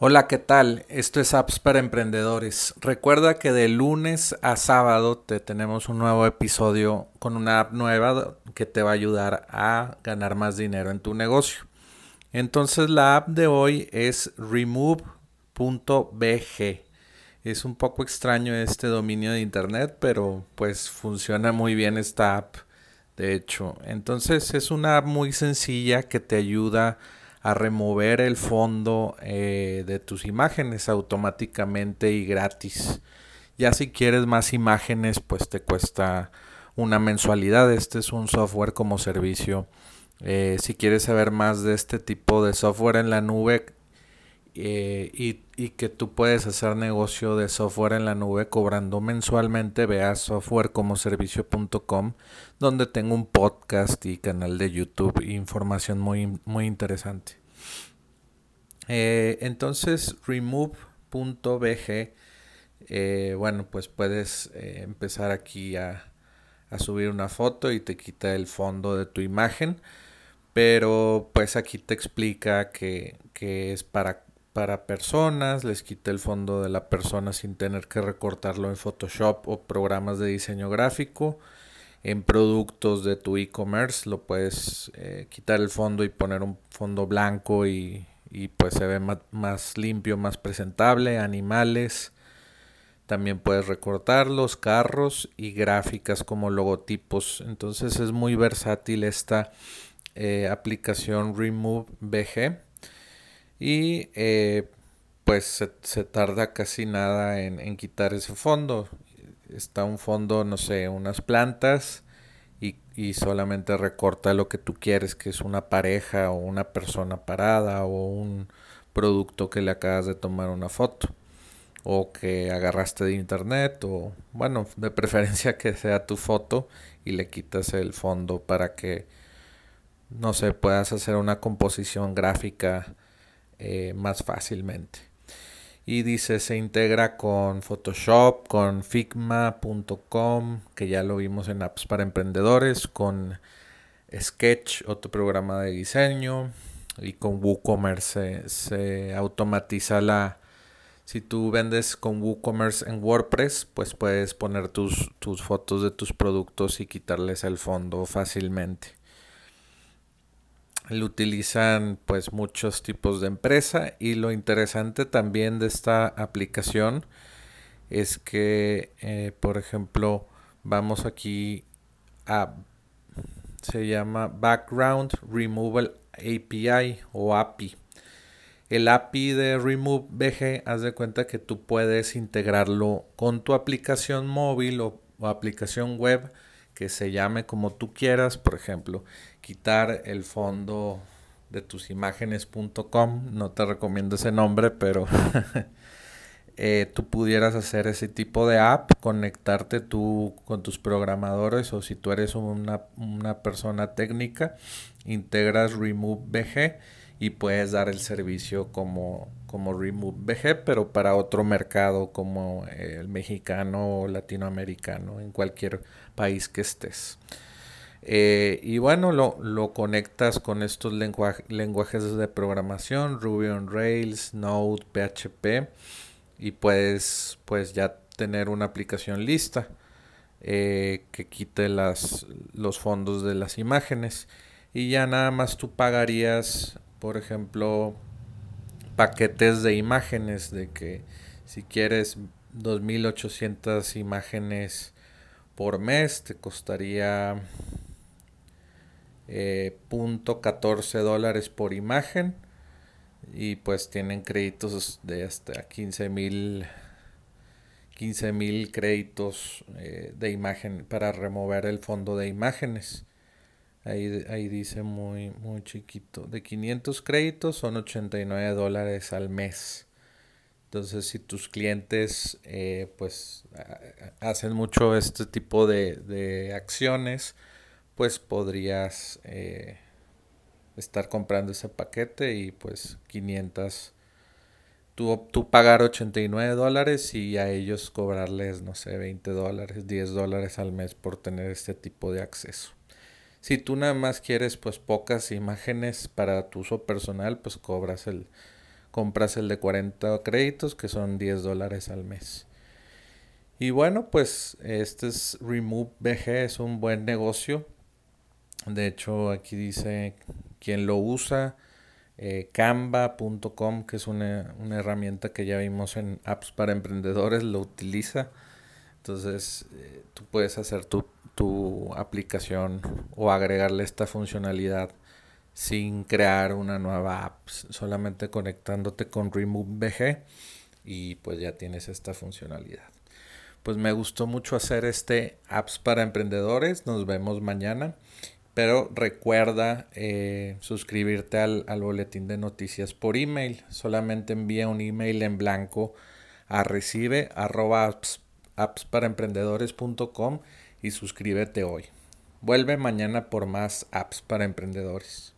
Hola, ¿qué tal? Esto es Apps para Emprendedores. Recuerda que de lunes a sábado te tenemos un nuevo episodio con una app nueva que te va a ayudar a ganar más dinero en tu negocio. Entonces la app de hoy es remove.bg. Es un poco extraño este dominio de internet, pero pues funciona muy bien esta app. De hecho, entonces es una app muy sencilla que te ayuda a a remover el fondo eh, de tus imágenes automáticamente y gratis. Ya si quieres más imágenes, pues te cuesta una mensualidad. Este es un software como servicio. Eh, si quieres saber más de este tipo de software en la nube eh, y, y, que tú puedes hacer negocio de software en la nube cobrando mensualmente, ve a softwarecomoservicio.com donde tengo un podcast y canal de YouTube información muy, muy interesante. Eh, entonces, remove.bg, eh, bueno, pues puedes eh, empezar aquí a, subir una foto y te quita el fondo de tu imagen, pero pues aquí te explica que, que es para para personas, les quita el fondo de la persona sin tener que recortarlo en Photoshop o programas de diseño gráfico. En productos de tu e-commerce lo puedes quitar el fondo y poner un fondo blanco y, y pues se ve más, limpio, más presentable, animales. También puedes recortar los carros y gráficas como logotipos. Entonces es muy versátil esta eh, aplicación Remove BG. Y eh, pues se, tarda casi nada en, en quitar ese fondo. Está un fondo, no sé, unas plantas y solamente recorta lo que tú quieres, que es una pareja o una persona parada o un producto que le acabas de tomar una foto o que agarraste de internet o bueno, de preferencia que sea tu foto y le quitas el fondo para que no sé, puedas hacer una composición gráfica eh, más fácilmente y dice se integra con Photoshop, con Figma.com, que ya lo vimos en apps para emprendedores, con Sketch, otro programa de diseño, y con WooCommerce se, automatiza la... Si tú vendes con WooCommerce en WordPress, pues puedes poner tus, tus fotos de tus productos y quitarles el fondo fácilmente. Lo utilizan pues muchos tipos de empresa y lo interesante también de esta aplicación es que eh, por ejemplo vamos aquí a se llama Background Removal API o API. El API de Remove BG, haz de cuenta que tú puedes integrarlo con tu aplicación móvil o aplicación web que se llame como tú quieras, por ejemplo, quitar el fondo de tus imágenes.com, no te recomiendo ese nombre, pero eh, tú pudieras hacer ese tipo de app, conectarte tú con tus programadores o si tú eres una, una persona técnica, integras Remove BG y puedes dar el servicio como, como Remove BG, pero para otro mercado como el mexicano o latinoamericano, en cualquier país que estés. Eh, y bueno, lo, lo, conectas con estos lenguajes de programación, Ruby on Rails, Node, PHP, y puedes pues ya tener una aplicación lista eh, que quite las, los fondos de las imágenes. Y ya nada más tú pagarías por ejemplo, paquetes de imágenes, de que si quieres 2800 imágenes por mes, te costaría eh, .14 dólares por imagen. Y pues tienen créditos de hasta 15 mil 15 mil créditos eh, de imagen para remover el fondo de imágenes Ahí, dice muy, muy chiquito. De 500 créditos son 89 dólares al mes. Entonces, si tus clientes eh, pues hacen mucho este tipo de, acciones, pues podrías eh, estar comprando ese paquete y pues 500, tú, tú pagar 89 dólares y a ellos cobrarles, no sé, 20 dólares, 10 dólares al mes por tener este tipo de acceso. Si tú nada más quieres pues pocas imágenes para tu uso personal, pues cobras el compras el de 40 créditos que son 10 dólares al mes. Y bueno, pues este es Remove BG, es un buen negocio. De hecho, aquí dice quien lo usa, eh, canva.com, que es una, herramienta que ya vimos en apps para emprendedores, lo utiliza. Entonces, eh, tú puedes hacer tu, tu aplicación o agregarle esta funcionalidad sin crear una nueva app, solamente conectándote con Remove BG y pues ya tienes esta funcionalidad. Pues me gustó mucho hacer este apps para emprendedores. Nos vemos mañana. Pero recuerda eh, suscribirte al, al, boletín de noticias por email. Solamente envía un email en blanco a recibe arroba y suscríbete hoy. Vuelve mañana por más apps para emprendedores.